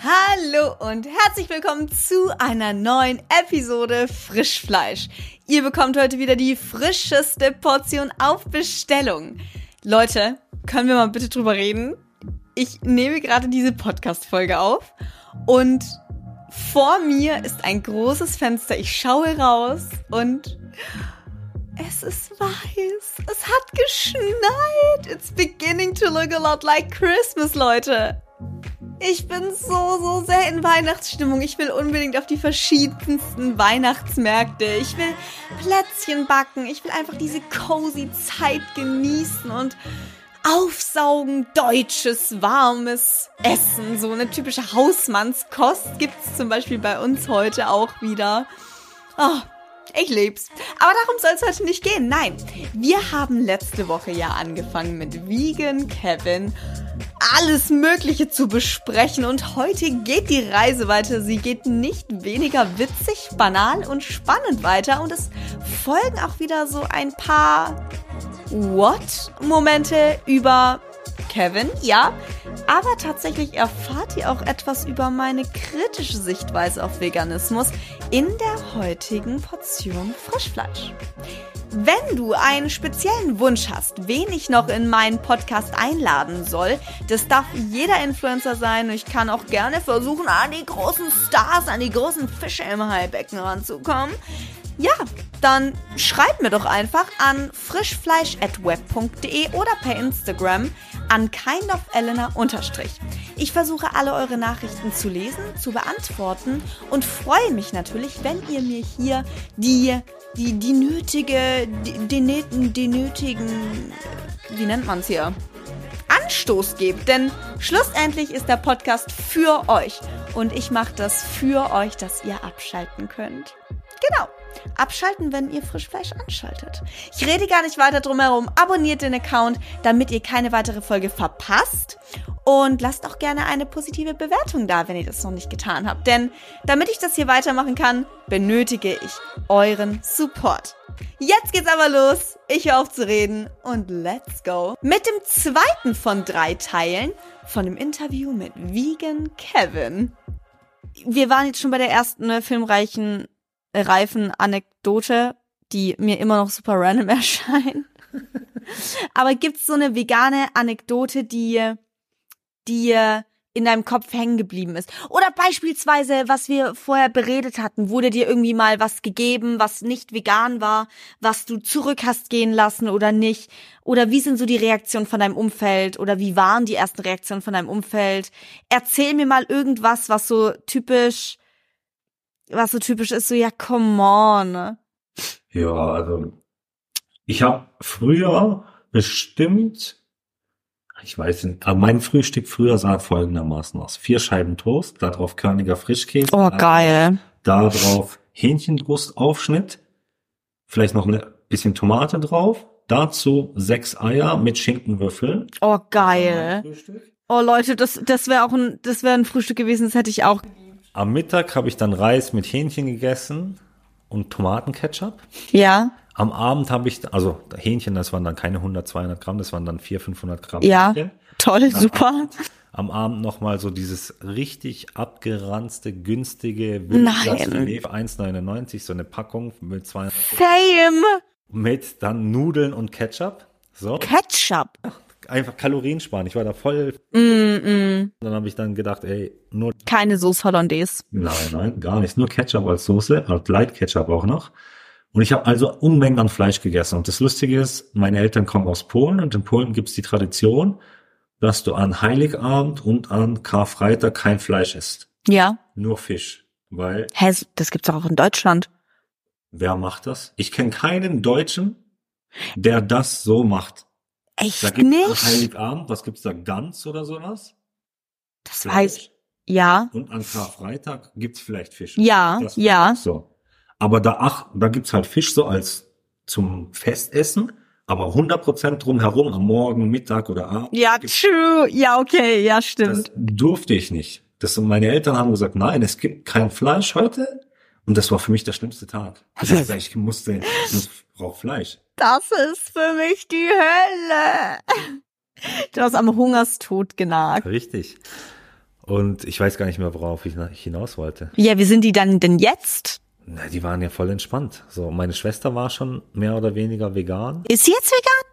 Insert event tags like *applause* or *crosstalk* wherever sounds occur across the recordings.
Hallo und herzlich willkommen zu einer neuen Episode Frischfleisch. Ihr bekommt heute wieder die frischeste Portion auf Bestellung. Leute, können wir mal bitte drüber reden? Ich nehme gerade diese Podcast-Folge auf und vor mir ist ein großes Fenster. Ich schaue raus und es ist weiß. Es hat geschneit. It's beginning to look a lot like Christmas, Leute. Ich bin so, so sehr in Weihnachtsstimmung. Ich will unbedingt auf die verschiedensten Weihnachtsmärkte. Ich will Plätzchen backen. Ich will einfach diese cozy Zeit genießen und aufsaugen. Deutsches, warmes Essen. So eine typische Hausmannskost gibt's zum Beispiel bei uns heute auch wieder. Oh, ich lieb's. Aber darum soll es heute nicht gehen. Nein, wir haben letzte Woche ja angefangen mit Vegan Kevin alles Mögliche zu besprechen und heute geht die Reise weiter. Sie geht nicht weniger witzig, banal und spannend weiter und es folgen auch wieder so ein paar What-Momente über Kevin, ja, aber tatsächlich erfahrt ihr auch etwas über meine kritische Sichtweise auf Veganismus in der heutigen Portion Frischfleisch. Wenn du einen speziellen Wunsch hast, wen ich noch in meinen Podcast einladen soll, das darf jeder Influencer sein. Ich kann auch gerne versuchen, an die großen Stars, an die großen Fische im Heilbecken ranzukommen. Ja, dann schreib mir doch einfach an frischfleisch.web.de oder per Instagram an kindofelena Ich versuche alle eure Nachrichten zu lesen, zu beantworten und freue mich natürlich, wenn ihr mir hier die die, die nötige, die, die, die nötigen, wie nennt man es hier? Anstoß gebt, denn schlussendlich ist der Podcast für euch und ich mache das für euch, dass ihr abschalten könnt. Genau. Abschalten, wenn ihr Frischfleisch anschaltet. Ich rede gar nicht weiter drum herum. Abonniert den Account, damit ihr keine weitere Folge verpasst. Und lasst auch gerne eine positive Bewertung da, wenn ihr das noch nicht getan habt. Denn damit ich das hier weitermachen kann, benötige ich euren Support. Jetzt geht's aber los. Ich höre auf zu reden und let's go. Mit dem zweiten von drei Teilen von dem Interview mit Vegan Kevin. Wir waren jetzt schon bei der ersten ne, filmreichen reifen Anekdote, die mir immer noch super random *laughs* erscheint. Aber gibt's so eine vegane Anekdote, die, die in deinem Kopf hängen geblieben ist? Oder beispielsweise, was wir vorher beredet hatten, wurde dir irgendwie mal was gegeben, was nicht vegan war, was du zurück hast gehen lassen oder nicht? Oder wie sind so die Reaktionen von deinem Umfeld? Oder wie waren die ersten Reaktionen von deinem Umfeld? Erzähl mir mal irgendwas, was so typisch was so typisch ist, so ja, come on. Ne? Ja, also ich habe früher bestimmt, ich weiß nicht, aber mein Frühstück früher sah folgendermaßen aus. Vier Scheiben Toast, darauf körniger Frischkäse. Oh, geil. Darauf Hähnchenbrustaufschnitt, vielleicht noch ein bisschen Tomate drauf, dazu sechs Eier mit Schinkenwürfeln. Oh, geil. Oh Leute, das, das wäre auch ein, das wäre ein Frühstück gewesen, das hätte ich auch am Mittag habe ich dann Reis mit Hähnchen gegessen und Tomatenketchup. Ja. Am Abend habe ich, also Hähnchen, das waren dann keine 100, 200 Gramm, das waren dann 400, 500 Gramm. Ja, Hähnchen. toll, am super. Abend, am Abend nochmal so dieses richtig abgeranzte, günstige Nein. 1,99, so eine Packung mit 200 Same. Mit dann Nudeln und Ketchup. So. Ketchup einfach Kalorien sparen. Ich war da voll. Mm, mm. Dann habe ich dann gedacht, ey, nur. Keine Sauce Hollandaise. Nein, nein, gar nicht. Nur Ketchup als Soße, halt Light Ketchup auch noch. Und ich habe also Unmengen an Fleisch gegessen. Und das Lustige ist, meine Eltern kommen aus Polen und in Polen gibt's die Tradition, dass du an Heiligabend und an Karfreitag kein Fleisch isst. Ja. Nur Fisch. Weil. Hä, das gibt's doch auch in Deutschland. Wer macht das? Ich kenne keinen Deutschen, der das so macht. Echt da gibt's nicht? Heiligabend, was gibt's da? Gans oder sowas? Das Fleisch. weiß ja. Und an Karfreitag gibt's vielleicht Fisch. Ja, ja. So. Aber da ach, da gibt's halt Fisch so als zum Festessen, aber 100% drumherum am Morgen, Mittag oder Abend. Ja, true. Ja, okay, ja, stimmt. Das durfte ich nicht. Das, meine Eltern haben gesagt, nein, es gibt kein Fleisch heute. Und das war für mich der schlimmste Tag. *laughs* Also ich musste, ich brauche Fleisch. Das ist für mich die Hölle. Du hast am Hungerstod genagt. Richtig. Und ich weiß gar nicht mehr, worauf ich na- hinaus wollte. Ja, wie sind die dann denn jetzt? Na, die waren ja voll entspannt. So, meine Schwester war schon mehr oder weniger vegan. Ist sie jetzt vegan?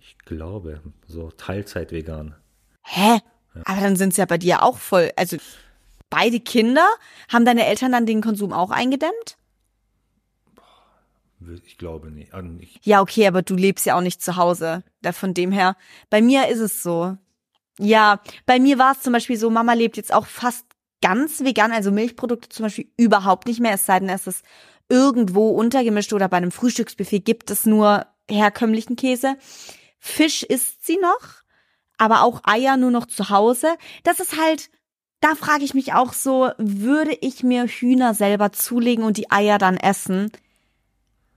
Ich glaube, so Teilzeit vegan. Hä? Aber dann sind sie ja bei dir auch voll. Also beide Kinder, haben deine Eltern dann den Konsum auch eingedämmt? Ich glaube nicht. Ah, Ich, Ja, okay, aber du lebst ja auch nicht zu Hause. Da von dem her. Bei mir ist es so. Ja, bei mir war es zum Beispiel so, Mama lebt jetzt auch fast ganz vegan, also Milchprodukte zum Beispiel überhaupt nicht mehr, es sei denn, es ist irgendwo untergemischt oder bei einem Frühstücksbuffet gibt es nur herkömmlichen Käse. Fisch isst sie noch, aber auch Eier nur noch zu Hause. Das ist halt, da frage ich mich auch so, würde ich mir Hühner selber zulegen und die Eier dann essen?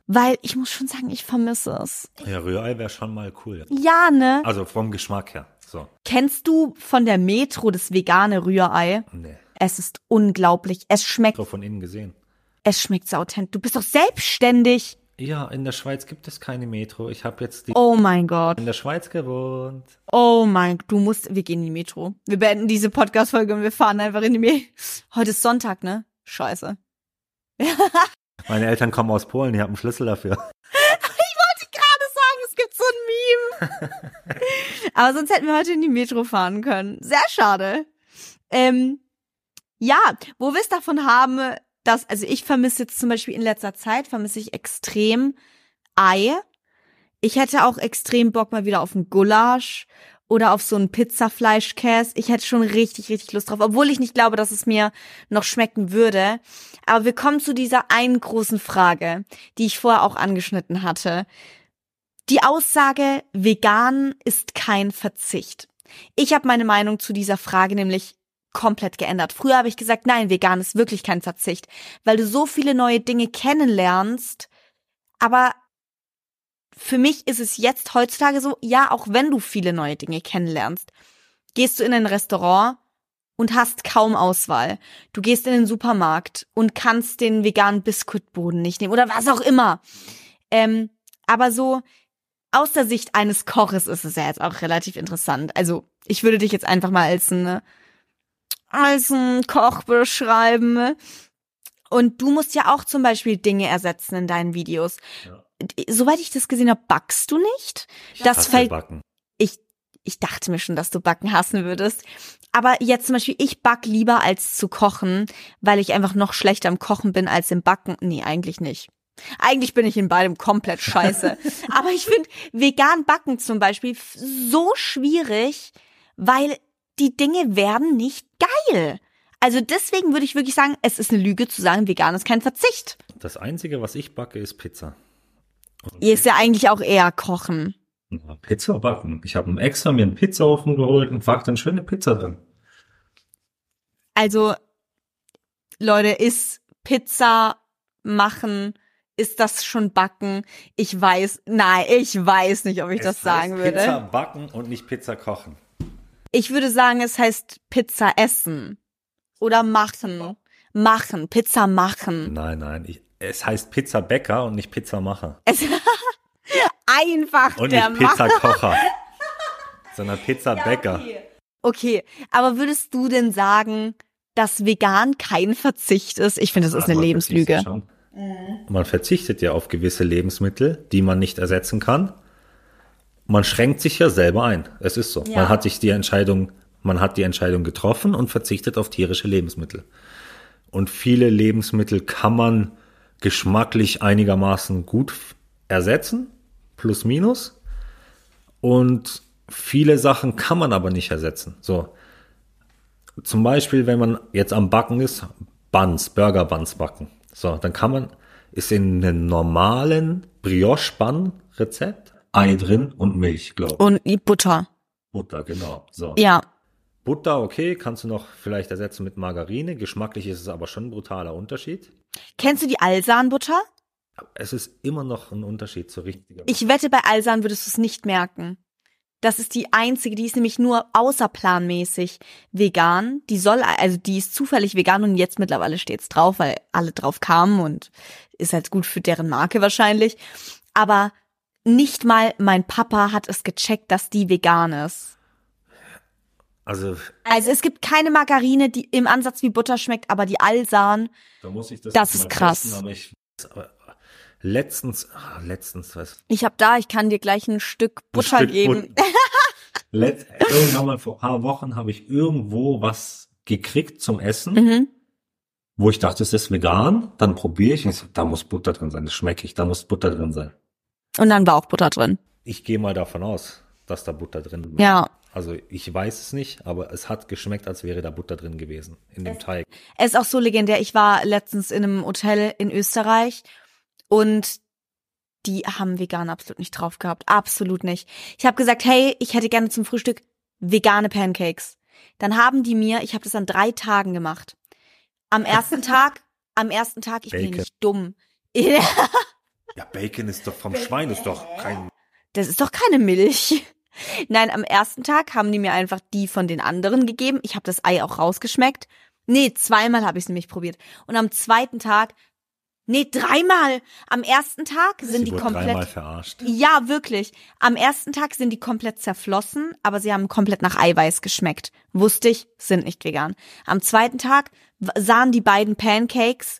Weil ich muss schon sagen, ich vermisse es. ja, Rührei wäre schon mal cool. Ja, ne? Also vom Geschmack her. So, Kennst du von der Metro das vegane Rührei? nee. Es ist unglaublich. Es schmeckt, So von innen gesehen. es schmeckt so authentisch. Du bist doch selbstständig. Ja, in der Schweiz gibt es keine Metro. Ich habe jetzt die Oh mein Gott. in der Schweiz gewohnt. Oh mein, du musst, wir gehen in die Metro. Wir beenden diese Podcast-Folge und wir fahren einfach in die Metro. Heute ist Sonntag, ne? Scheiße. *laughs* Meine Eltern kommen aus Polen, die haben einen Schlüssel dafür. *laughs* wollte gerade sagen, es gibt so ein Meme. *laughs* Aber sonst hätten wir heute in die Metro fahren können. Sehr schade. Ähm, ja, wo wir es davon haben, dass, also ich vermisse jetzt zum Beispiel in letzter Zeit, vermisse ich extrem Ei. Ich hätte auch extrem Bock mal wieder auf einen Gulasch oder auf so einen Pizzafleischkäse. Ich hätte schon richtig, richtig Lust drauf, obwohl ich nicht glaube, dass es mir noch schmecken würde. Aber wir kommen zu dieser einen großen Frage, die ich vorher auch angeschnitten hatte. Die Aussage, vegan ist kein Verzicht. Ich habe meine Meinung zu dieser Frage nämlich komplett geändert. Früher habe ich gesagt, nein, vegan ist wirklich kein Verzicht, weil du so viele neue Dinge kennenlernst. Aber für mich ist es jetzt heutzutage so, ja, auch wenn du viele neue Dinge kennenlernst, gehst du in ein Restaurant und hast kaum Auswahl. Du gehst in den Supermarkt und kannst den veganen Biskuitboden nicht nehmen oder was auch immer. Ähm, aber so aus der Sicht eines Koches ist es ja jetzt auch relativ interessant. Also ich würde dich jetzt einfach mal als ein, als ein Koch beschreiben. Und du musst ja auch zum Beispiel Dinge ersetzen in deinen Videos. Ja. Soweit ich das gesehen habe, backst du nicht. Das Hasse fällt Backen. ich, ich dachte mir schon, dass du backen hassen würdest. Aber jetzt zum Beispiel, ich back lieber als zu kochen, weil ich einfach noch schlechter im Kochen bin als im Backen. Nee, eigentlich nicht. Eigentlich bin ich in beidem komplett scheiße. *laughs* Aber ich finde vegan backen zum Beispiel so schwierig, weil die Dinge werden nicht geil. Also deswegen würde ich wirklich sagen, es ist eine Lüge zu sagen, vegan ist kein Verzicht. Das Einzige, was ich backe, ist Pizza. Ihr ist ja eigentlich auch eher kochen. Pizza backen. Ich habe extra mir einen Pizzaofen geholt und back dann schöne Pizza drin. Also, Leute, ist Pizza machen, ist das schon backen? Ich weiß, nein, ich weiß nicht, ob ich das Es sagen heißt würde. Pizza backen und nicht Pizza kochen. Ich würde sagen, es heißt Pizza essen. Oder machen. Machen. Pizza machen. Nein, nein. Ich, es heißt Pizza Bäcker und nicht Pizza Macher. Es *laughs* einfach Und der nicht Pizza. Kocher. *laughs* sondern Pizza Bäcker. Okay, aber würdest du denn sagen, dass vegan kein Verzicht ist? Ich finde, das ist Ja, eine Lebenslüge. schon. Man verzichtet ja auf gewisse Lebensmittel, die man nicht ersetzen kann. Man schränkt sich ja selber ein. Es ist so. Ja. Man hat sich die Entscheidung, man hat die Entscheidung getroffen und verzichtet auf tierische Lebensmittel. Und viele Lebensmittel kann man geschmacklich einigermaßen gut ersetzen, plus minus. Und viele Sachen kann man aber nicht ersetzen. So. Zum Beispiel, wenn man jetzt am Backen ist, Buns, Burger Buns backen. So, dann kann man, ist in einem normalen Brioche-Bun-Rezept Ei drin und Milch, glaube ich. Und Butter. Butter, genau. So. Ja. Butter, okay, kannst du noch vielleicht ersetzen mit Margarine. Geschmacklich ist es aber schon ein brutaler Unterschied. Kennst du die Alsan-Butter? Es ist immer noch ein Unterschied zur richtigen. Ich wette, bei Alsan würdest du es nicht merken. Das ist die einzige, die ist nämlich nur außerplanmäßig vegan. Die soll, also die ist zufällig vegan und jetzt mittlerweile steht's drauf, weil alle drauf kamen und ist halt gut für deren Marke wahrscheinlich. Aber nicht mal mein Papa hat es gecheckt, dass die vegan ist. Also, Also es gibt keine Margarine, die im Ansatz wie Butter schmeckt, aber die Alsan, da muss ich das, Das ist krass. testen, aber ich, aber letztens, ah, letztens, was? ich habe da, ich kann dir gleich ein Stück Ein Butter Stück geben. But- *laughs* Letzt, irgendwann mal vor ein paar Wochen habe ich irgendwo was gekriegt zum Essen, Mhm. wo ich dachte, es ist vegan. Dann probiere ich, und ich so, da muss Butter drin sein, das schmecke ich, da muss Butter drin sein. Und dann war auch Butter drin. Ich gehe mal davon aus, dass da Butter drin war. Ja. Also ich weiß es nicht, aber es hat geschmeckt, als wäre da Butter drin gewesen in dem Teig. Er ist auch so legendär. Ich war letztens in einem Hotel in Österreich und die haben vegan absolut nicht drauf gehabt. Absolut nicht. Ich habe gesagt, hey, ich hätte gerne zum Frühstück vegane Pancakes. Dann haben die mir, ich habe das an drei Tagen gemacht. Am ersten *laughs* Tag, am ersten Tag, ich bin Bacon. nicht dumm. *laughs* Ja, Bacon ist doch vom Schwein, ist doch kein. Das ist doch keine Milch. *laughs* Nein, am ersten Tag haben die mir einfach die von den anderen gegeben. Ich habe das Ei auch rausgeschmeckt. Nee, zweimal habe ich es nämlich probiert. Und am zweiten Tag, nee, dreimal. Am ersten Tag sind Sie die komplett. dreimal verarscht. Ja, wirklich. Am ersten Tag sind die komplett zerflossen, aber sie haben komplett nach Eiweiß geschmeckt. Wusste ich, sind nicht vegan. Am zweiten Tag sahen die beiden Pancakes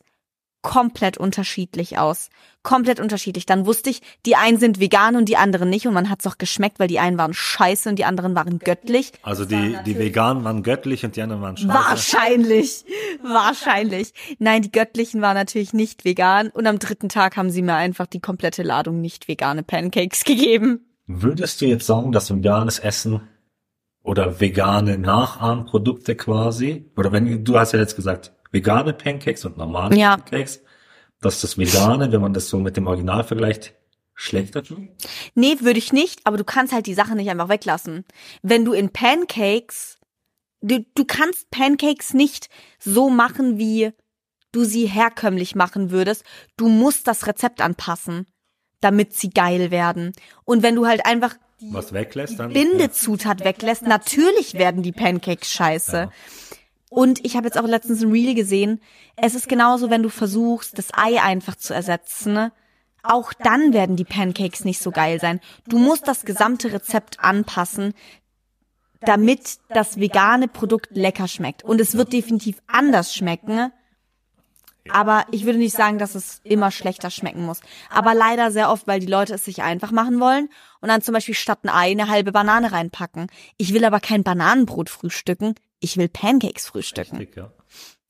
komplett unterschiedlich aus. Komplett unterschiedlich. Dann wusste ich, die einen sind vegan und die anderen nicht und man hat's auch geschmeckt, weil die einen waren scheiße und die anderen waren göttlich. Also die, die Veganen waren göttlich und die anderen waren scheiße. Wahrscheinlich. Wahrscheinlich. Nein, die göttlichen waren natürlich nicht vegan und am dritten Tag haben sie mir einfach die komplette Ladung nicht vegane Pancakes gegeben. Würdest du jetzt sagen, dass veganes Essen oder vegane Nachahmprodukte quasi, oder wenn du hast ja jetzt gesagt, vegane Pancakes und normale Ja. Pancakes, dass das Vegane, wenn man das so mit dem Original vergleicht, schlechter tut? Nee, würde ich nicht, aber du kannst halt die Sache nicht einfach weglassen. Wenn du in Pancakes, du, du kannst Pancakes nicht so machen, wie du sie herkömmlich machen würdest. Du musst das Rezept anpassen, damit sie geil werden. Und wenn du halt einfach die Was weglässt dann? Bindezutat weglässt, natürlich werden die Pancakes scheiße. Ja. Und ich habe jetzt auch letztens ein Reel gesehen. Es ist genauso, wenn du versuchst, das Ei einfach zu ersetzen. Auch dann werden die Pancakes nicht so geil sein. Du musst das gesamte Rezept anpassen, damit das vegane Produkt lecker schmeckt. Und es wird definitiv anders schmecken. Aber ich würde nicht sagen, dass es immer schlechter schmecken muss. Aber leider sehr oft, weil die Leute es sich einfach machen wollen und dann zum Beispiel statt ein Ei eine halbe Banane reinpacken. Ich will aber kein Bananenbrot frühstücken. Ich will Pancakes frühstücken. Richtig, ja.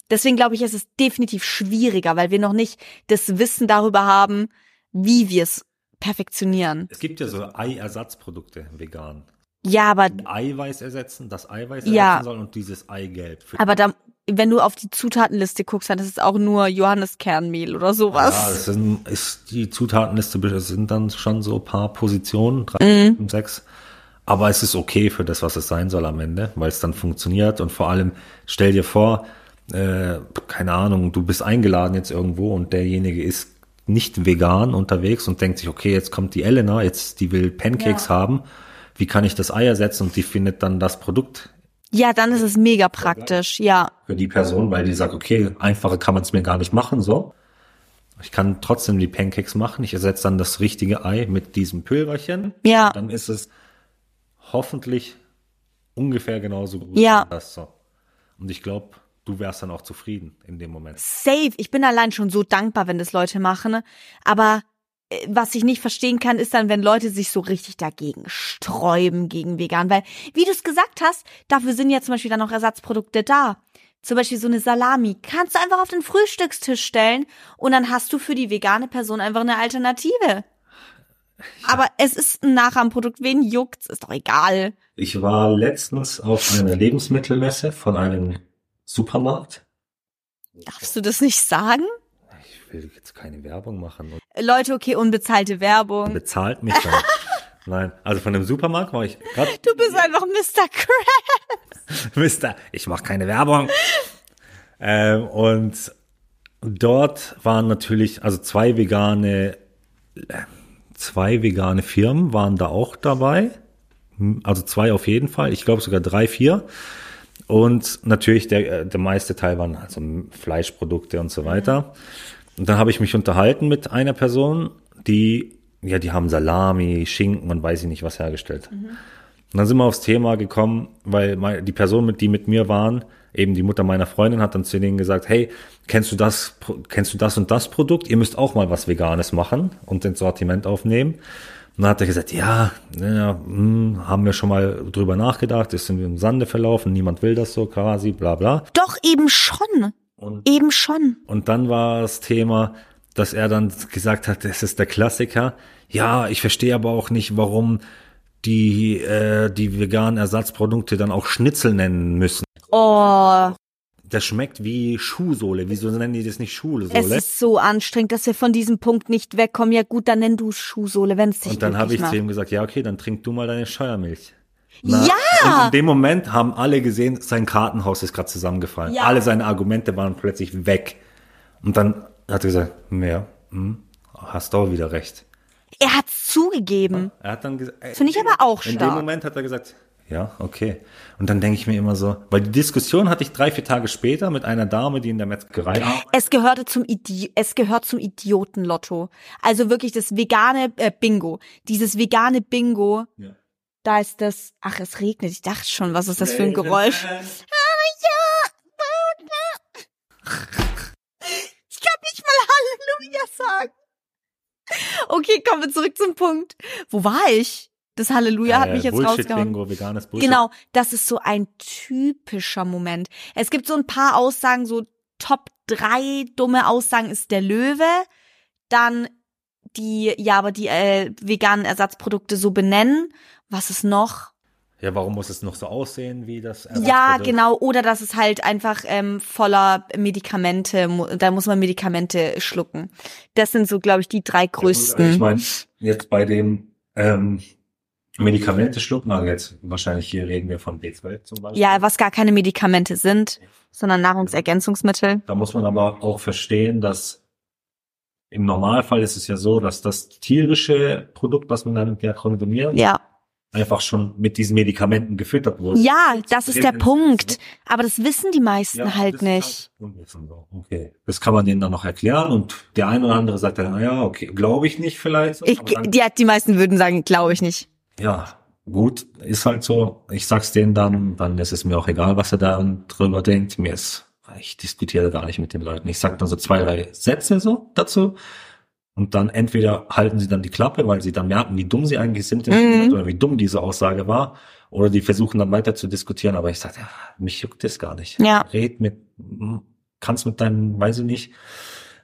Deswegen glaube ich, ist es definitiv schwieriger, weil wir noch nicht das Wissen darüber haben, wie wir es perfektionieren. Es gibt ja so Eiersatzprodukte vegan. Ja, aber, Eiweiß ersetzen, das Eiweiß Ja. ersetzen soll und dieses Eigelb. Für aber da, wenn du auf die Zutatenliste guckst, dann ist es auch nur Johanniskernmehl oder ja, sowas. das sind, ist die Zutatenliste das sind dann schon so ein paar Positionen, drei, Mhm. fünf, sechs. Aber es ist okay für das, was es sein soll am Ende, weil es dann funktioniert und vor allem stell dir vor, äh, keine Ahnung, du bist eingeladen jetzt irgendwo und derjenige ist nicht vegan unterwegs und denkt sich, okay, jetzt kommt die Elena, jetzt die will Pancakes haben, wie kann ich das Ei ersetzen und die findet dann das Produkt Ja, dann ist es mega praktisch, ja. für die Person, weil die sagt, okay, einfacher kann man es mir gar nicht machen, so. Ich kann trotzdem die Pancakes machen. Ich ersetze dann das richtige Ei mit diesem Pülverchen. Ja. Dann ist es hoffentlich ungefähr genauso gut. Ja. wie Das so. Und ich glaube, du wärst dann auch zufrieden in dem Moment. Safe. Ich bin allein schon so dankbar, wenn das Leute machen. Aber äh, was ich nicht verstehen kann, ist dann, wenn Leute sich so richtig dagegen sträuben gegen vegan. Weil, wie du es gesagt hast, dafür sind ja zum Beispiel dann noch Ersatzprodukte da. Zum Beispiel so eine Salami. Kannst du einfach auf den Frühstückstisch stellen und dann hast du für die vegane Person einfach eine Alternative. Aber es ist ein Nachahmprodukt. Wen juckt's? Ist doch egal. Ich war letztens auf einer Lebensmittelmesse von einem Supermarkt. Darfst du das nicht sagen? Ich will jetzt keine Werbung machen. Leute, okay, unbezahlte Werbung. bezahlt mich dann. *laughs* Nein, also von dem Supermarkt war ich gerade Du bist einfach Mr. Crab. *laughs* Mister, ich mache keine Werbung. ähm, und dort waren natürlich, also zwei vegane, äh, zwei vegane Firmen waren da auch dabei. Hm, Also zwei auf jeden Fall. Ich glaube sogar drei, vier. Und natürlich der, äh, der meiste Teil waren also Fleischprodukte und so weiter. Und dann habe ich mich unterhalten mit einer Person, die, ja, die haben Salami, Schinken und weiß ich nicht was hergestellt. Und dann sind wir aufs Thema gekommen, weil die Person, die mit mir waren, eben die Mutter meiner Freundin, hat dann zu denen gesagt, hey, kennst du das, kennst du das und das Produkt? Ihr müsst auch mal was Veganes machen und ins Sortiment aufnehmen. Und dann hat er gesagt, ja, ja hm, haben wir schon mal drüber nachgedacht, ist im Sande verlaufen, niemand will das so quasi, bla bla. Doch, eben schon. Und Eben schon. und dann war das Thema, dass er dann gesagt hat, das ist der Klassiker. Ja, ich verstehe aber auch nicht, warum die, äh, die veganen Ersatzprodukte dann auch Schnitzel nennen müssen. Oh, Das schmeckt wie Schuhsohle. Wieso nennen die das nicht es Schuhsohle? ist so anstrengend, dass wir von diesem Punkt nicht wegkommen. Ja gut, dann nenn du Schuhsohle, wenn es dich Und dann habe ich zu macht. ihm gesagt, ja, okay, dann trink du mal deine Scheuermilch. Ja! Und in dem Moment haben alle gesehen, sein Kartenhaus ist gerade zusammengefallen. Ja. Alle seine Argumente waren plötzlich weg. Und dann hat er gesagt, ja, hm, hast du auch wieder recht. Er hat zugegeben. Er hat dann gesagt, Finde ich aber auch In dem stark. Moment hat er gesagt, ja, okay. Und dann denke ich mir immer so, weil die Diskussion hatte ich drei, vier Tage später mit einer Dame, die in der Metzgerei arbeitet. Es gehörte zum Idi es gehört zum Idiotenlotto. Also wirklich das vegane äh, Bingo. Dieses vegane Bingo, Ja. da ist das. Ach, es regnet. Ich dachte schon, was ist das für ein Geräusch? *laughs* Ich kann nicht mal Halleluja sagen. Okay, kommen wir zurück zum Punkt. Wo war ich? Das Halleluja hat mich jetzt rausgehauen. Bullshit-Bingo, veganes Bullshit. Genau, das ist so ein typischer Moment. Es gibt so ein paar Aussagen, so Top drei dumme Aussagen ist der Löwe, dann die, ja, aber die äh, veganen Ersatzprodukte so benennen. Was ist noch? Ja, warum muss es noch so aussehen wie das Ja, genau. Oder dass es halt einfach ähm, voller Medikamente, mu- da muss man Medikamente schlucken. Das sind so, glaube ich, die drei größten. Ich meine, jetzt bei dem ähm, Medikamente schlucken, also jetzt wahrscheinlich hier reden wir von B12 zum Beispiel. ja, was gar keine Medikamente sind, sondern Nahrungsergänzungsmittel. Da muss man aber auch verstehen, dass im Normalfall ist es ja so, dass das tierische Produkt, was man dann ja konsumiert, Ja. einfach schon mit diesen Medikamenten gefüttert wurde. Ja, das ist der Punkt. Aber das wissen die meisten Ja, halt nicht. halt so. Okay. Das kann man denen dann noch erklären und der eine oder andere sagt dann, naja, okay, glaube ich nicht vielleicht. Ich, aber die, die meisten würden sagen, glaube ich nicht. Ja, gut, ist halt so. Ich sag's denen dann, dann ist es mir auch egal, was er da drüber denkt. Mir ist, ich diskutiere gar nicht mit den Leuten. Ich sag dann so zwei, drei Sätze so dazu. Und dann entweder halten sie dann die Klappe, weil sie dann merken, wie dumm sie eigentlich sind Mhm. oder wie dumm diese Aussage war. Oder die versuchen dann weiter zu diskutieren. Aber ich sage, ja, mich juckt das gar nicht. Ja. Red mit, kannst mit deinem, weiß ich nicht,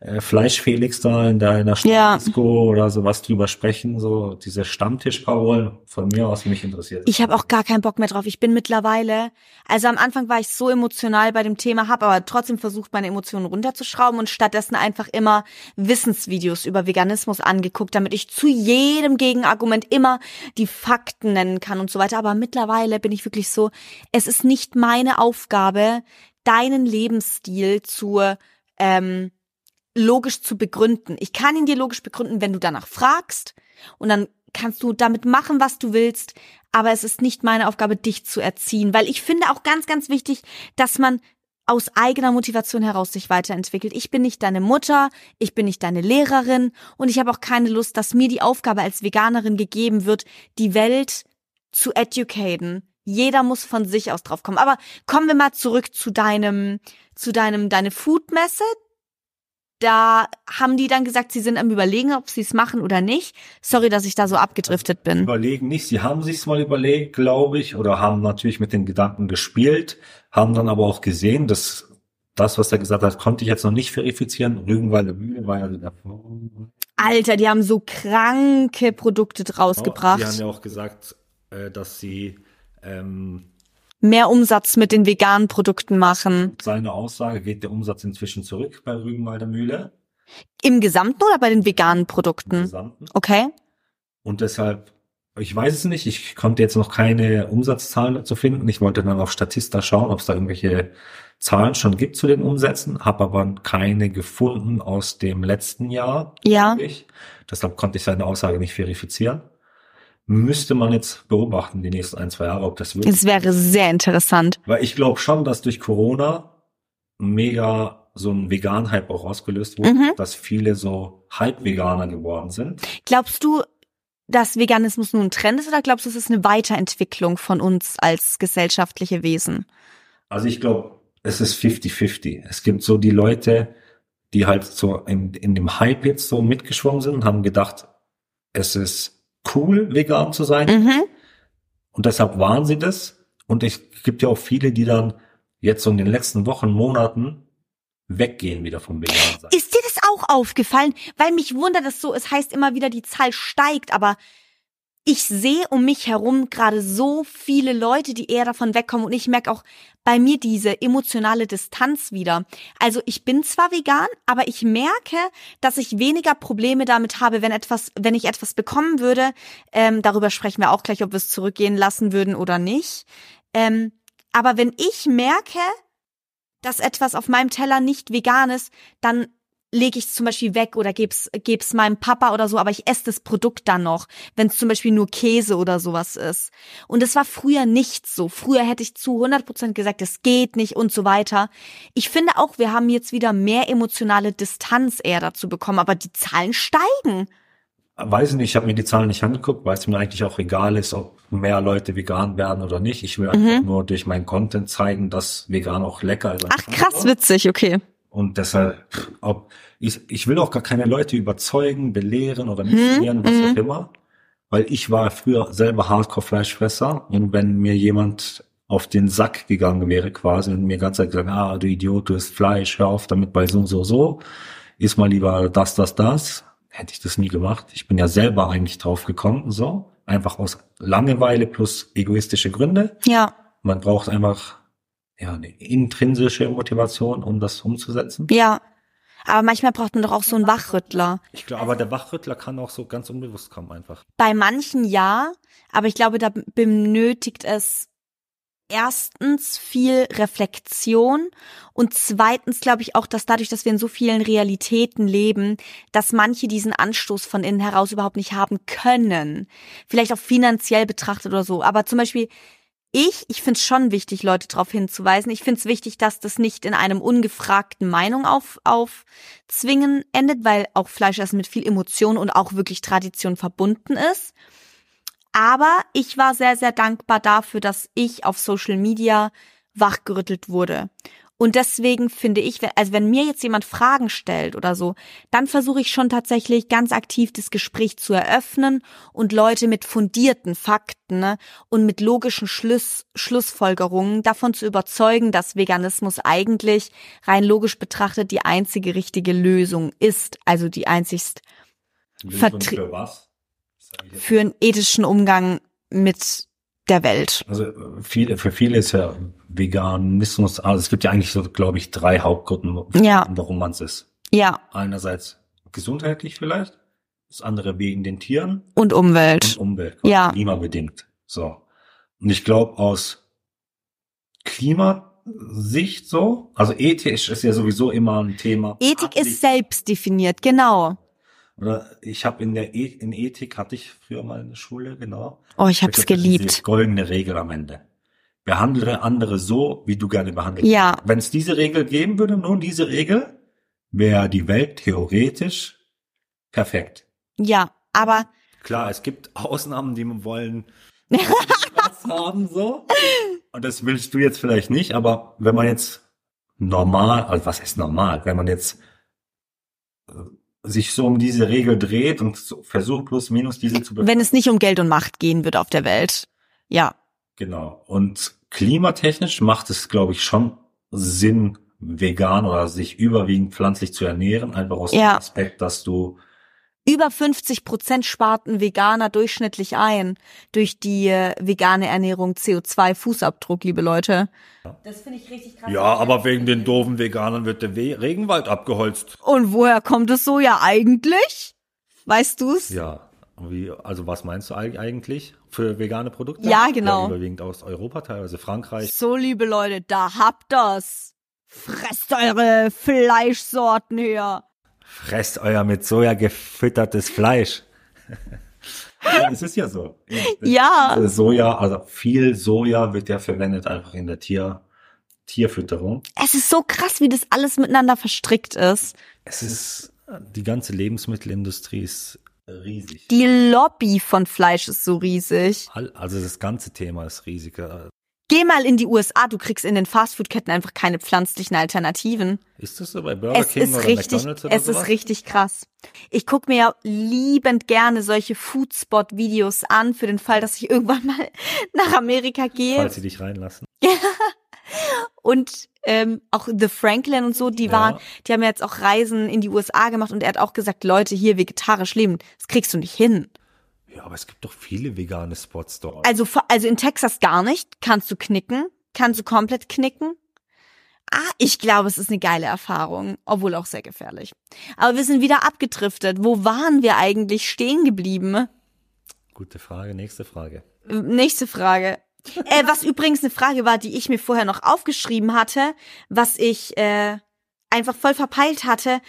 äh, Fleischfelix da in deiner Ja. Disco oder sowas drüber sprechen. So diese Stammtischparolen von mir aus mich interessiert. Ich habe auch gar keinen Bock mehr drauf. Ich bin mittlerweile, also am Anfang war ich so emotional bei dem Thema, habe aber trotzdem versucht, meine Emotionen runterzuschrauben und stattdessen einfach immer Wissensvideos über Veganismus angeguckt, damit ich zu jedem Gegenargument immer die Fakten nennen kann und so weiter. Aber mittlerweile bin ich wirklich so, es ist nicht meine Aufgabe, deinen Lebensstil zu ähm, logisch zu begründen. Ich kann ihn dir logisch begründen, wenn du danach fragst und dann kannst du damit machen, was du willst, aber es ist nicht meine Aufgabe, dich zu erziehen, weil ich finde auch ganz, ganz wichtig, dass man aus eigener Motivation heraus sich weiterentwickelt. Ich bin nicht deine Mutter, ich bin nicht deine Lehrerin und ich habe auch keine Lust, dass mir die Aufgabe als Veganerin gegeben wird, die Welt zu educaten. Jeder muss von sich aus drauf kommen. Aber kommen wir mal zurück zu deinem, zu deinem, deine Foodmesse. Da haben die dann gesagt, sie sind am überlegen, ob sie es machen oder nicht. Sorry, dass ich da so abgedriftet bin. Überlegen nicht, sie haben sich's mal überlegt, glaube ich, oder haben natürlich mit den Gedanken gespielt, haben dann aber auch gesehen, dass das, was er gesagt hat, konnte ich jetzt noch nicht verifizieren. Rügenwalder Mühle war ja der Alter, die haben so kranke Produkte draus Die haben gebracht. ja auch gesagt, äh, dass sie ähm, Mehr Umsatz mit den veganen Produkten machen. seine Aussage geht der Umsatz inzwischen zurück bei Rügenwalder Mühle. Im Gesamten oder bei den veganen im Produkten? Gesamten. Okay. Und deshalb, ich weiß es nicht, ich konnte jetzt noch keine Umsatzzahlen dazu finden. Ich wollte dann auf Statista schauen, ob es da irgendwelche Zahlen schon gibt zu den Umsätzen, habe aber keine gefunden aus dem letzten Jahr. Ja. Ich. Deshalb konnte ich seine Aussage nicht verifizieren. Müsste man jetzt beobachten, die nächsten ein, zwei Jahre, ob das wirklich Es wäre sehr interessant. Weil ich glaube schon, dass durch Corona mega so ein Vegan-Hype auch ausgelöst wurde, Mhm. dass viele so Halb-Veganer geworden sind. Glaubst du, dass Veganismus nun ein Trend ist oder glaubst du, es ist eine Weiterentwicklung von uns als gesellschaftliche Wesen? Also ich glaube, es ist 50-50. Es gibt so die Leute, die halt so in, in dem Hype jetzt so mitgeschwommen sind und haben gedacht, es ist cool, vegan zu sein. Mhm. Und deshalb waren sie das. Und es gibt ja auch viele, die dann jetzt so in den letzten Wochen, Monaten weggehen wieder vom vegan sein. Ist dir das auch aufgefallen? Weil mich wundert es so, es heißt immer wieder, die Zahl steigt, aber ich sehe um mich herum gerade so viele Leute, die eher davon wegkommen und ich merke auch bei mir diese emotionale Distanz wieder. Also ich bin zwar vegan, aber ich merke, dass ich weniger Probleme damit habe, wenn etwas, wenn ich etwas bekommen würde. Ähm, darüber sprechen wir auch gleich, ob wir es zurückgehen lassen würden oder nicht. Ähm, aber wenn ich merke, dass etwas auf meinem Teller nicht vegan ist, dann lege ich es zum Beispiel weg oder geb's, geb's meinem Papa oder so, aber ich esse das Produkt dann noch, wenn es zum Beispiel nur Käse oder sowas ist. Und es war früher nicht so. Früher hätte ich zu 100 Prozent gesagt, es geht nicht und so weiter. Ich finde auch, wir haben jetzt wieder mehr emotionale Distanz eher dazu bekommen, aber die Zahlen steigen. Weiß ich nicht, ich habe mir die Zahlen nicht angeguckt, weil es mir eigentlich auch egal ist, ob mehr Leute vegan werden oder nicht. Ich will einfach nur durch meinen Content zeigen, dass vegan auch lecker ist. Ach krass, witzig, okay. Und deshalb, ob, ich, ich will auch gar keine Leute überzeugen, belehren oder missionieren, was auch immer. Weil ich war früher selber Hardcore-Fleischfresser und wenn mir jemand auf den Sack gegangen wäre quasi und mir ganz Zeit gesagt, ah, du Idiot, du isst Fleisch, hör auf damit bei so, so, so, iss mal lieber das, das, das, hätte ich das nie gemacht. Ich bin ja selber eigentlich drauf gekommen, so. Einfach aus Langeweile plus egoistische Gründe. Ja, Man braucht einfach, ja, eine intrinsische Motivation, um das umzusetzen. ja. Aber manchmal braucht man doch auch so einen Wachrüttler. Ich glaube, aber der Wachrüttler kann auch so ganz unbewusst kommen einfach. Bei manchen ja, aber ich glaube, da benötigt es erstens viel Reflexion und zweitens glaube ich auch, dass dadurch, dass wir in so vielen Realitäten leben, dass manche diesen Anstoß von innen heraus überhaupt nicht haben können. Vielleicht auch finanziell betrachtet oder so. Aber zum Beispiel ich, ich finde es schon wichtig, Leute darauf hinzuweisen. Ich finde es wichtig, dass das nicht in einem ungefragten Meinung auf, aufzwingen endet, weil auch Fleischessen mit viel Emotion und auch wirklich Tradition verbunden ist. Aber ich war sehr, sehr dankbar dafür, dass ich auf Social Media wachgerüttelt wurde. Und deswegen finde ich, also wenn mir jetzt jemand Fragen stellt oder so, dann versuche ich schon tatsächlich ganz aktiv das Gespräch zu eröffnen und Leute mit fundierten Fakten ne, und mit logischen Schluss, Schlussfolgerungen davon zu überzeugen, dass Veganismus eigentlich rein logisch betrachtet die einzige richtige Lösung ist. Also die einzigst für was? Für einen ethischen Umgang mit der Welt. Also viele, für viele ist ja Veganismus, also es gibt ja eigentlich so, glaube ich, drei Hauptgründe, Ja. warum man es ist. Ja, Einerseits gesundheitlich vielleicht, das andere wegen den Tieren und Umwelt. und Umwelt, Ja. klimabedingt. So. Und ich glaube aus Klimasicht so, also ethisch ist ja sowieso immer ein Thema. Ethik Abli- ist selbst definiert, genau. Oder ich habe in der e in Ethik hatte ich früher mal eine Schule, genau. Oh, ich gibt es geliebt. goldene Regel am Ende. Behandle andere so, wie du gerne behandelt Ja. wirst. Wenn es diese Regel geben würde, nur diese Regel, wäre die Welt theoretisch perfekt. Ja, aber Klar, es gibt Ausnahmen, die wollen *laughs* was haben so. Und das willst du jetzt vielleicht nicht, aber wenn man jetzt normal, also was heißt normal, wenn man jetzt äh, sich so um diese Regel dreht und so versucht plus minus diese zu wenn es nicht um Geld und Macht gehen wird auf der Welt. Ja, Genau. Und klimatechnisch macht es, glaube ich, schon Sinn, vegan oder sich überwiegend pflanzlich zu ernähren, einfach aus Ja. dem Aspekt, dass du über 50 Prozent sparten Veganer durchschnittlich ein durch die äh, vegane Ernährung CO2-Fußabdruck, liebe Leute. Das finde ich richtig krass. Ja, aber wegen den doofen Veganern wird der We Regenwald abgeholzt. Und woher kommt es so ja eigentlich? Weißt du's? Ja. Wie, also was meinst du eig- eigentlich für vegane Produkte? Ja, genau. überwiegend aus Europa, teilweise Frankreich. So, liebe Leute, da habt ihr's. Fresst eure Fleischsorten her. Fresst euer mit Soja gefüttertes Fleisch. ja, es ist ja so. Ja. Soja, also viel Soja wird ja verwendet einfach in der Tier, Tierfütterung. Es ist so krass, wie das alles miteinander verstrickt ist. Es ist, die ganze Lebensmittelindustrie ist riesig. Die Lobby von Fleisch ist so riesig. Also das ganze Thema ist riesig. Geh mal in die USA, du kriegst in den Fastfood-Ketten einfach keine pflanzlichen Alternativen. Ist das so bei Burger Es King ist oder richtig, McDonald's oder es sowas? ist richtig krass. Ich guck mir ja liebend gerne solche Foodspot-Videos an, für den Fall, dass ich irgendwann mal *laughs* nach Amerika gehe. Falls sie dich reinlassen. *laughs* Und ähm, auch The Franklin und so, die Ja. waren, die haben ja jetzt auch Reisen in die USA gemacht und er hat auch gesagt, Leute, hier vegetarisch leben, das kriegst du nicht hin. Ja, aber es gibt doch viele vegane Spots dort. Also, also in Texas gar nicht. Kannst du knicken? Kannst du komplett knicken? Ah, ich glaube, es ist eine geile Erfahrung, obwohl auch sehr gefährlich. Aber wir sind wieder abgedriftet. Wo waren wir eigentlich stehen geblieben? Gute Frage, nächste Frage. Nächste Frage. Äh, was *laughs* übrigens eine Frage war, die ich mir vorher noch aufgeschrieben hatte, was ich äh, einfach voll verpeilt hatte,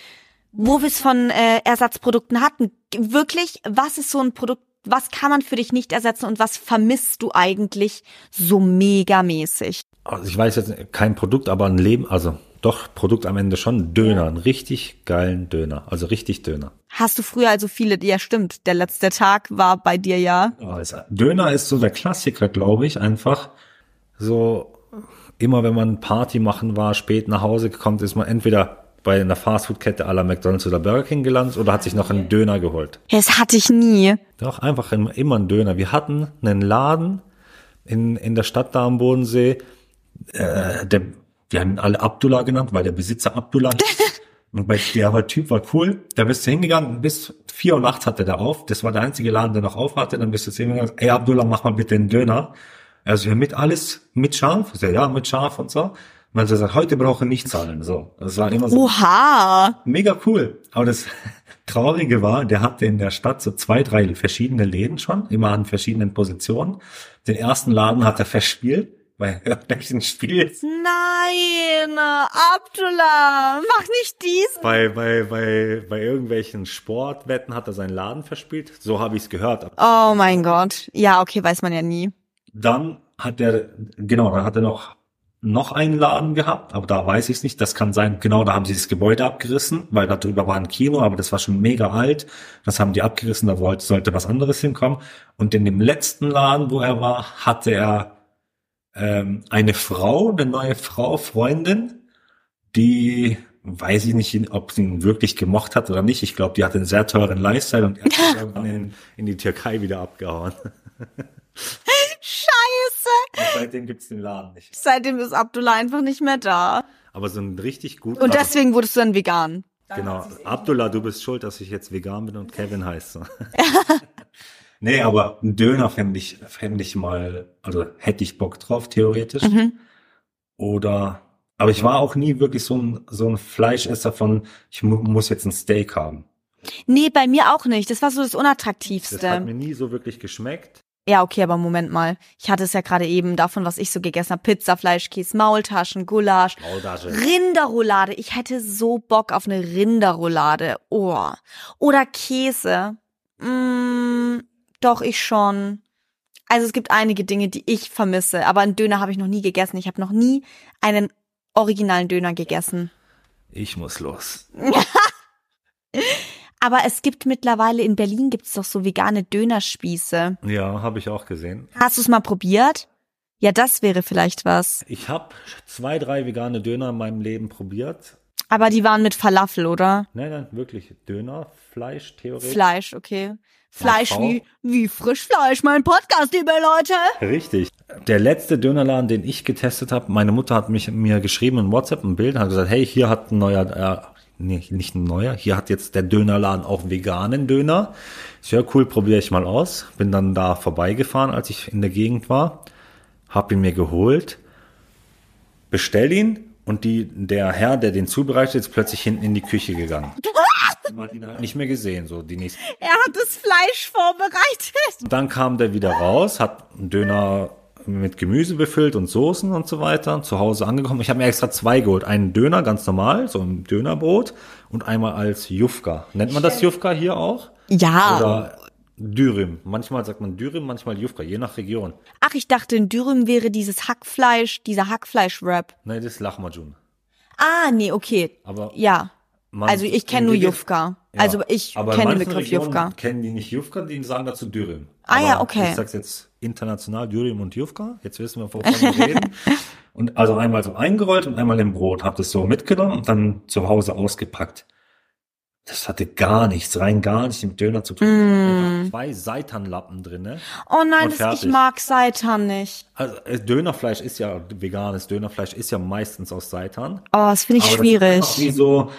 wo wir es von äh, Ersatzprodukten hatten. Wirklich, was ist so ein Produkt, was kann man für dich nicht ersetzen und was vermisst du eigentlich so megamäßig? Also ich weiß jetzt kein Produkt, aber ein Leben, also doch Produkt am Ende schon Döner, einen richtig geilen Döner, also richtig Döner. Hast du früher also viele, ja stimmt, der letzte Tag war bei dir ja. Also Döner ist so der Klassiker, glaube ich, einfach so immer wenn man Party machen war, spät nach Hause gekommen, ist man entweder bei einer Fastfood-Kette la McDonald's oder Burger King gelandet oder hat sich noch einen Döner geholt. Das hatte ich nie. Doch, einfach immer immer ein Döner. Wir hatten einen Laden in, in der Stadt da am Bodensee, äh, der, wir haben ihn alle Abdullah genannt, weil der Besitzer Abdullah. *laughs* Und bei der Typ war cool. Da bist du hingegangen, bis vier Uhr nachts hatte der auf. Das war der einzige Laden, der noch auf hatte. Dann bist du zu ihm gegangen, ey Abdullah, mach mal bitte einen Döner. Also ja, mit alles, mit? Ich so, ja, mit Schaf und so. Man hat gesagt, heute brauche ich nicht zahlen. So, das war immer so Oha. mega cool. Aber das *laughs* Traurige war, der hatte in der Stadt so zwei, drei verschiedene Läden schon, immer an verschiedenen Positionen. Den ersten Laden hat er verspielt, weil er *laughs* welchen Spiel Nein, Abdullah, mach nicht dies. bei, bei, bei, bei irgendwelchen Sportwetten hat er seinen Laden verspielt. So habe ich es gehört. Oh mein Gott. Ja, okay, weiß man ja nie. Dann hat er, genau, dann hat er noch noch einen Laden gehabt, aber da weiß ich es nicht. Das kann sein, genau, da haben sie das Gebäude abgerissen, weil da drüber war ein Kino, aber das war schon mega alt. Das haben die abgerissen, da wollte, sollte was anderes hinkommen. Und in dem letzten Laden, wo er war, hatte er ähm, eine Frau, eine neue Frau, Freundin, die weiß ich nicht, ob sie ihn wirklich gemocht hat oder nicht. Ich glaube, die hatte einen sehr teuren Lifestyle und er hat *laughs* irgendwann in, in die Türkei wieder abgehauen. *laughs* Scheiße. Und seitdem gibt's den Laden nicht. Seitdem ist Abdullah einfach nicht mehr da. Aber so ein richtig gut. Und deswegen wurdest du dann vegan. genau. Abdullah, du bist schuld, dass ich jetzt vegan bin und Kevin heißt so. *laughs* nee, aber ein Döner fände ich, fände ich mal, also hätte ich Bock drauf, theoretisch. Mhm. Oder, aber ich war auch nie wirklich so ein, so ein Fleischesser von, ich mu muss jetzt ein Steak haben. Nee, bei mir auch nicht. Das war so das Das hat Unattraktivste. mir nie so wirklich geschmeckt. Ja, okay, aber Moment mal. Ich hatte es ja gerade eben davon, was ich so gegessen habe. Pizza, Fleischkäse, Maultaschen, Gulasch. Maultasche. Rinderroulade. Ich hätte so Bock auf eine Rinderroulade. Oh. Oder Käse. Mm, doch, ich schon. Also es gibt einige Dinge, die ich vermisse. Aber einen Döner habe ich noch nie gegessen. Ich habe noch nie einen originalen Döner gegessen. Ich muss los. *laughs* Aber es gibt mittlerweile in Berlin gibt's doch so vegane Dönerspieße. Ja, habe ich auch gesehen. Hast du es mal probiert? Ja, das wäre vielleicht was. Ich habe zwei, drei vegane Döner in meinem Leben probiert. Aber die waren mit Falafel, oder? Nein, nein, wirklich Döner, Fleisch, theoretisch. Fleisch, okay. Fleisch wie, wie Frischfleisch, mein Podcast, liebe Leute. Richtig. Der letzte Dönerladen, den ich getestet habe, meine Mutter hat mich mir geschrieben in WhatsApp ein Bild, hat gesagt, hey, hier hat ein neuer, nee, nicht ein neuer, hier hat jetzt der Dönerladen auch veganen Döner. Sehr cool, probiere ich mal aus. Bin dann da vorbeigefahren, als ich in der Gegend war, hab ihn mir geholt, bestell ihn und die, der Herr, der den zubereitet, ist plötzlich hinten in die Küche gegangen. Ihn halt nicht mehr gesehen, so die nächsten Er hat das Fleisch vorbereitet. dann kam der wieder raus, hat einen Döner mit Gemüse befüllt und Soßen und so weiter. Zu Hause angekommen. Ich habe mir extra zwei geholt. Einen Döner, ganz normal, so ein Dönerbrot und einmal als Jufka. Nennt man das Jufka hier auch? Ja. Oder Dürüm. Manchmal sagt man Dürüm, manchmal Jufka, je nach Region. Ach, ich dachte, in Dürüm wäre dieses Hackfleisch, dieser Hackfleisch-Wrap. Nein, das ist Lahmacun. Ah, nee, okay. Aber Ja. man- Also ich kenne nur Jufka. Also ich kenne den Begriff Jufka. Kennen die nicht Jufka, die sagen dazu Dürüm. Ah Aber ja, okay. Ich sag's jetzt international Dürüm und Jufka. Jetzt wissen wir, wovon wir reden. *laughs* Und also einmal so eingerollt und einmal im Brot. Hab das so mitgenommen und dann zu Hause ausgepackt. Das hatte gar nichts, rein gar nichts mit Döner zu tun. Mm. Zwei Seitanlappen drin, ne? Oh nein, das, ich mag Seitan nicht. Also äh, Dönerfleisch ist ja veganes Dönerfleisch ist ja meistens aus Seitan. Oh, das finde ich Aber das ist schwierig. Wie so,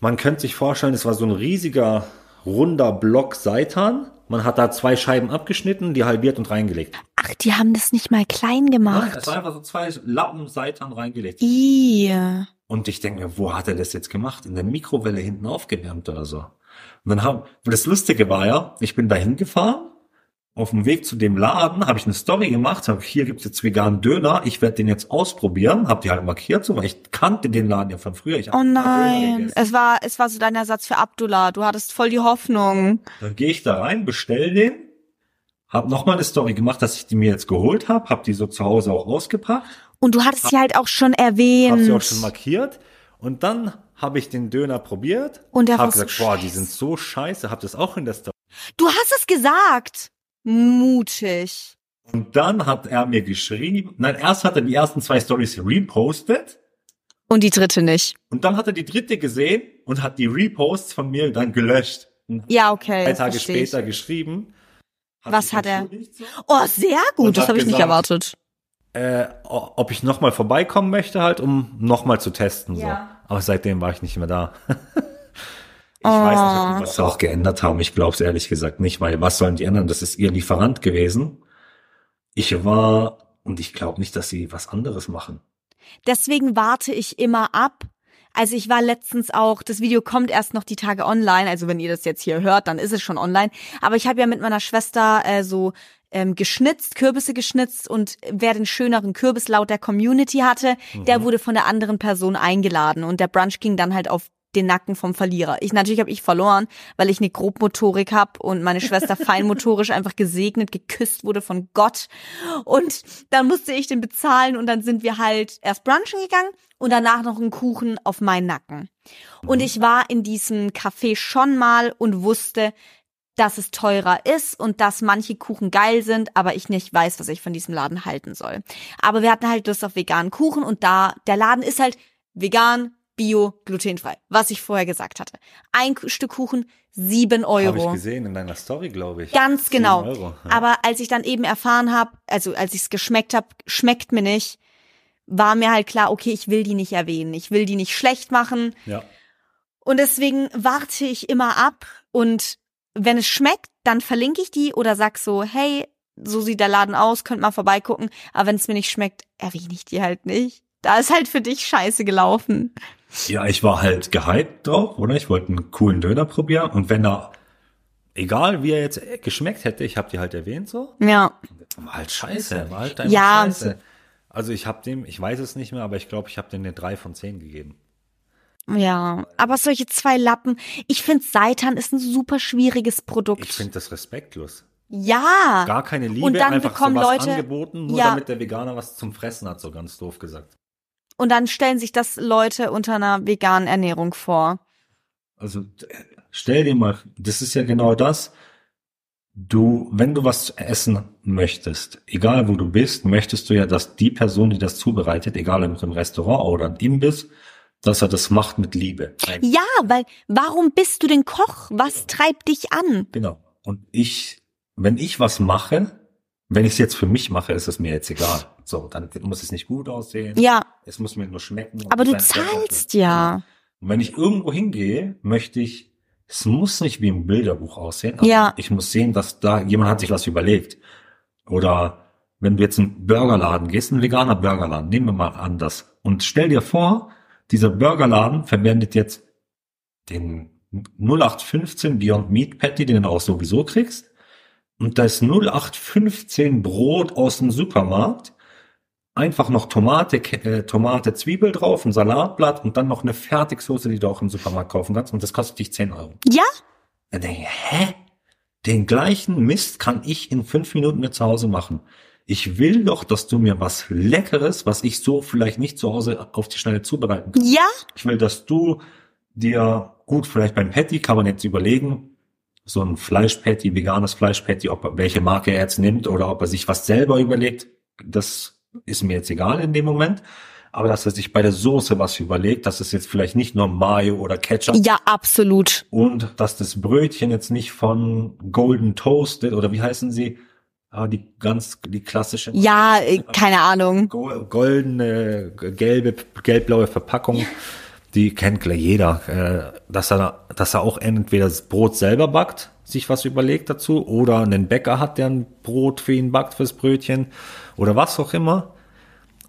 man könnte sich vorstellen, es war so ein riesiger, runder Block Seitan. Man hat da zwei Scheiben abgeschnitten, die halbiert und reingelegt. Ach, die haben das nicht mal klein Nein, gemacht. es war einfach so zwei Lappen Seitan reingelegt. Ih. Und ich denke mir, wo hat er das jetzt gemacht? In der Mikrowelle hinten aufgewärmt oder so. Und dann haben, das Lustige war ja, ich bin da hingefahren, auf dem Weg zu dem Laden habe ich eine Story gemacht, habe hier gibt's jetzt veganen Döner, ich werde den jetzt ausprobieren, habe die halt markiert, so, weil ich kannte den Laden ja von früher. Ich hab Oh nein. Es war, es war so dein Ersatz für Abdullah. Du hattest voll die Hoffnung. Dann gehe ich da rein, bestell den, hab nochmal eine Story gemacht, dass ich die mir jetzt geholt habe, hab die so zu Hause auch ausgepackt, Und du hattest sie halt auch schon erwähnt. hab sie auch schon markiert und dann habe ich den Döner probiert Und der hab war so gesagt, boah, die scheiße. sind so scheiße, hab das auch in der Story. Du hast es gesagt. Mutig. Und dann hat er mir geschrieben, nein, erst hat er die ersten zwei Stories repostet Und die dritte nicht. und dann hat er die dritte gesehen und hat die Reposts von mir dann gelöscht. Und Ja, okay. drei Tage versteh ich. später geschrieben. Was sich hat er? so. Oh, sehr gut. Das hat habe ich nicht erwartet. äh, ob ich nochmal vorbeikommen möchte, halt, um nochmal zu testen. So. Ja. Aber seitdem war ich nicht mehr da. *laughs* ich Oh. weiß nicht, ob die was auch geändert haben. Ich glaube es ehrlich gesagt nicht, weil was sollen die ändern? Das ist ihr Lieferant gewesen. Ich war, und ich glaube nicht, dass sie was anderes machen. Deswegen warte ich immer ab. Also ich war letztens auch, das Video kommt erst noch die Tage online, also wenn ihr das jetzt hier hört, dann ist es schon online. Aber ich habe ja mit meiner Schwester äh, so ähm, geschnitzt, Kürbisse geschnitzt und wer den schöneren Kürbis laut der Community hatte, der wurde von der anderen Person eingeladen und der Brunch ging dann halt auf den Nacken vom Verlierer. Ich natürlich habe ich verloren, weil ich eine Grobmotorik habe und meine Schwester feinmotorisch *laughs* einfach gesegnet, geküsst wurde von Gott. Und dann musste ich den bezahlen und dann sind wir halt erst brunchen gegangen und danach noch einen Kuchen auf meinen Nacken. Und ich war in diesem Café schon mal und wusste, dass es teurer ist und dass manche Kuchen geil sind, aber ich nicht weiß, was ich von diesem Laden halten soll. Aber wir hatten halt Lust auf veganen Kuchen und da, der Laden ist halt vegan, bio, glutenfrei, was ich vorher gesagt hatte. Ein Stück Kuchen, sieben Habe ich Euro. gesehen in deiner Story, glaube ich. Ganz genau. Euro, ja. Aber als ich dann eben erfahren habe, also als ich es geschmeckt habe, schmeckt mir nicht, war mir halt klar, okay, ich will die nicht erwähnen. Ich will die nicht schlecht machen. ja. Und deswegen warte ich immer ab und wenn es schmeckt, dann verlinke ich die oder sag so, hey, so sieht der Laden aus, könnt mal vorbeigucken. Aber wenn es mir nicht schmeckt, erwähne ich die halt nicht. Da ist halt für dich scheiße gelaufen. Ja, ich war halt gehypt drauf, oder? Ich wollte einen coolen Döner probieren und wenn er, egal wie er jetzt geschmeckt hätte, ich habe die halt erwähnt so, Ja. war halt scheiße, war halt einfach Ja. scheiße. Also ich habe dem, ich weiß es nicht mehr, aber ich glaube, ich habe dem eine 3 von 10 gegeben. Ja, aber solche zwei Lappen, ich finde Seitan ist ein super schwieriges Produkt. Ich finde das respektlos. ja. Gar keine Liebe, Und dann einfach bekommen sowas Leute- angeboten, nur Ja. damit der Veganer was zum Fressen hat, so ganz doof gesagt. Und dann stellen sich das Leute unter einer veganen Ernährung vor. Also äh, stell dir mal, das ist ja genau das. Du, wenn du was zu essen möchtest, egal wo du bist, möchtest du ja, dass die Person, die das zubereitet, egal ob im Restaurant oder im Imbiss, dass er das macht mit Liebe. Ja, weil warum bist du denn Koch? Was treibt dich an? Genau. Und ich, wenn ich was mache, wenn ich es jetzt für mich mache, ist es mir jetzt egal. So, dann muss es nicht gut aussehen. Ja, Es muss mir nur schmecken. aber du zahlst ja. Und wenn ich irgendwo hingehe, möchte ich, es muss nicht wie im Bilderbuch aussehen. aber Ja. Ich muss sehen, dass da jemand hat sich was überlegt. Oder wenn du jetzt in einen Burgerladen gehst, ein veganer Burgerladen, nehmen wir mal an das. Und stell dir vor, dieser Burgerladen verwendet jetzt den 0815 Beyond Meat Patty, den du auch sowieso kriegst. Und da ist 0815 Brot aus dem Supermarkt einfach noch Tomate, äh, Tomate, Zwiebel drauf, ein Salatblatt und dann noch eine Fertigsoße, die du auch im Supermarkt kaufen kannst und das kostet dich 10 Euro. Ja, Dann denke ich, hä? Den gleichen Mist kann ich in fünf Minuten mit zu Hause machen. Ich will doch, dass du mir was Leckeres, was ich so vielleicht nicht zu Hause auf die Schnelle zubereiten kann. ja, Ich will, dass du dir gut, vielleicht beim Patty kann man jetzt überlegen, so ein Fleischpatty, veganes Fleischpatty, ob er, welche Marke er jetzt nimmt oder ob er sich was selber überlegt, das ist mir jetzt egal in dem Moment. Aber dass er sich bei der Soße was überlegt, dass es jetzt vielleicht nicht nur Mayo oder Ketchup. Ja, absolut. Und dass das Brötchen jetzt nicht von Golden Toasted oder wie heißen sie? Ah, die ganz, die klassische. Ja, äh, keine Ahnung. Goldene, gelbe, gelbblaue Verpackung. Die kennt gleich jeder, äh, dass er, dass er auch entweder das Brot selber backt, sich was überlegt dazu, oder einen Bäcker hat, der ein Brot für ihn backt fürs Brötchen, oder was auch immer.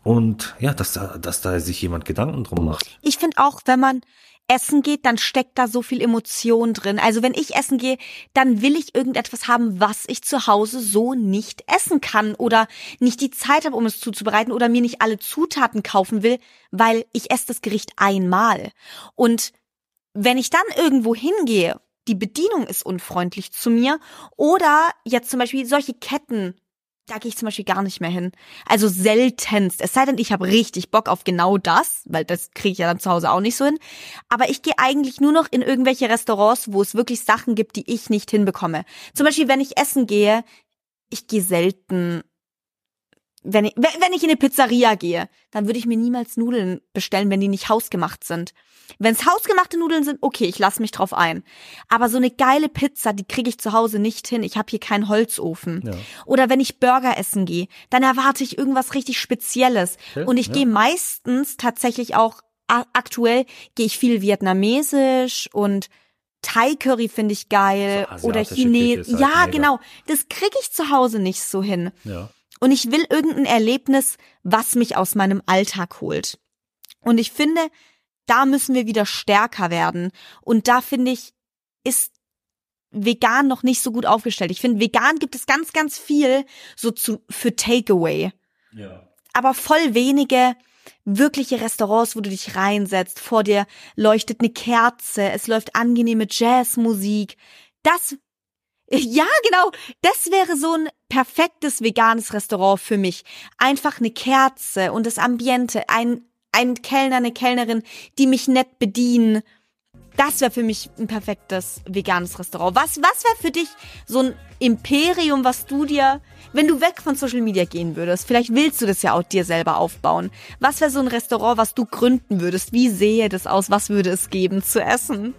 Und ja, dass da, dass da sich jemand Gedanken drum macht. Ich finde auch, wenn man essen geht, dann steckt da so viel Emotion drin. Also wenn ich essen gehe, dann will ich irgendetwas haben, was ich zu Hause so nicht essen kann oder nicht die Zeit habe, um es zuzubereiten oder mir nicht alle Zutaten kaufen will, weil ich esse das Gericht einmal. Und wenn ich dann irgendwo hingehe, die Bedienung ist unfreundlich zu mir oder jetzt zum Beispiel solche Ketten, da gehe ich zum Beispiel gar nicht mehr hin. Also seltenst. Es sei denn, ich habe richtig Bock auf genau das, weil das kriege ich ja dann zu Hause auch nicht so hin. Aber ich gehe eigentlich nur noch in irgendwelche Restaurants, wo es wirklich Sachen gibt, die ich nicht hinbekomme. Zum Beispiel, wenn ich essen gehe, ich gehe selten wenn ich, wenn ich in eine Pizzeria gehe, dann würde ich mir niemals Nudeln bestellen, wenn die nicht hausgemacht sind. Wenn es hausgemachte Nudeln sind, okay, ich lasse mich drauf ein. Aber so eine geile Pizza, die kriege ich zu Hause nicht hin. Ich habe hier keinen Holzofen. Ja. Oder wenn ich Burger essen gehe, dann erwarte ich irgendwas richtig Spezielles. Okay, Und ich ja. gehe meistens tatsächlich auch aktuell gehe ich viel vietnamesisch und Thai Curry finde ich geil so oder Chinesisch. Halt ja, mega. genau. Das kriege ich zu Hause nicht so hin. Ja. Und ich will irgendein Erlebnis, was mich aus meinem Alltag holt. Und ich finde, da müssen wir wieder stärker werden. Und da finde ich, ist vegan noch nicht so gut aufgestellt. Ich finde, vegan gibt es ganz, ganz viel so zu, für Takeaway. Ja. Aber voll wenige wirkliche Restaurants, wo du dich reinsetzt. Vor dir leuchtet eine Kerze, es läuft angenehme Jazzmusik. Das *laughs* ja, genau. Das wäre so ein perfektes veganes Restaurant für mich. Einfach eine Kerze und das Ambiente, ein, ein Kellner, eine Kellnerin, die mich nett bedienen. Das wäre für mich ein perfektes veganes Restaurant. Was, was wäre für dich so ein Imperium, was du dir, wenn du weg von Social Media gehen würdest, vielleicht willst du das ja auch dir selber aufbauen. Was wäre so ein Restaurant, was du gründen würdest? Wie sehe das aus? Was würde es geben zu essen?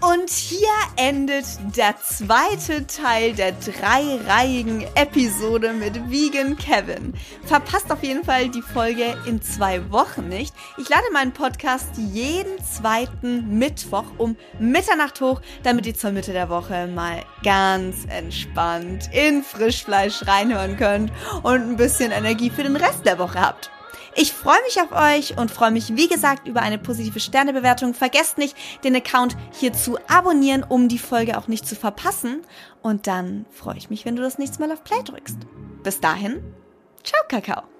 Und hier endet der zweite Teil der dreireihigen Episode mit Vegan Kevin. Verpasst auf jeden Fall die Folge in zwei Wochen nicht. Ich lade meinen Podcast jeden zweiten Mittwoch um Mitternacht hoch, damit ihr zur Mitte der Woche mal ganz entspannt in Frischfleisch reinhören könnt und ein bisschen Energie für den Rest der Woche habt. Ich freue mich auf euch und freue mich, wie gesagt, über eine positive Sternebewertung. Vergesst nicht, den Account hier zu abonnieren, um die Folge auch nicht zu verpassen. Und dann freue ich mich, wenn du das nächste Mal auf Play drückst. Bis dahin, ciao, Kakao.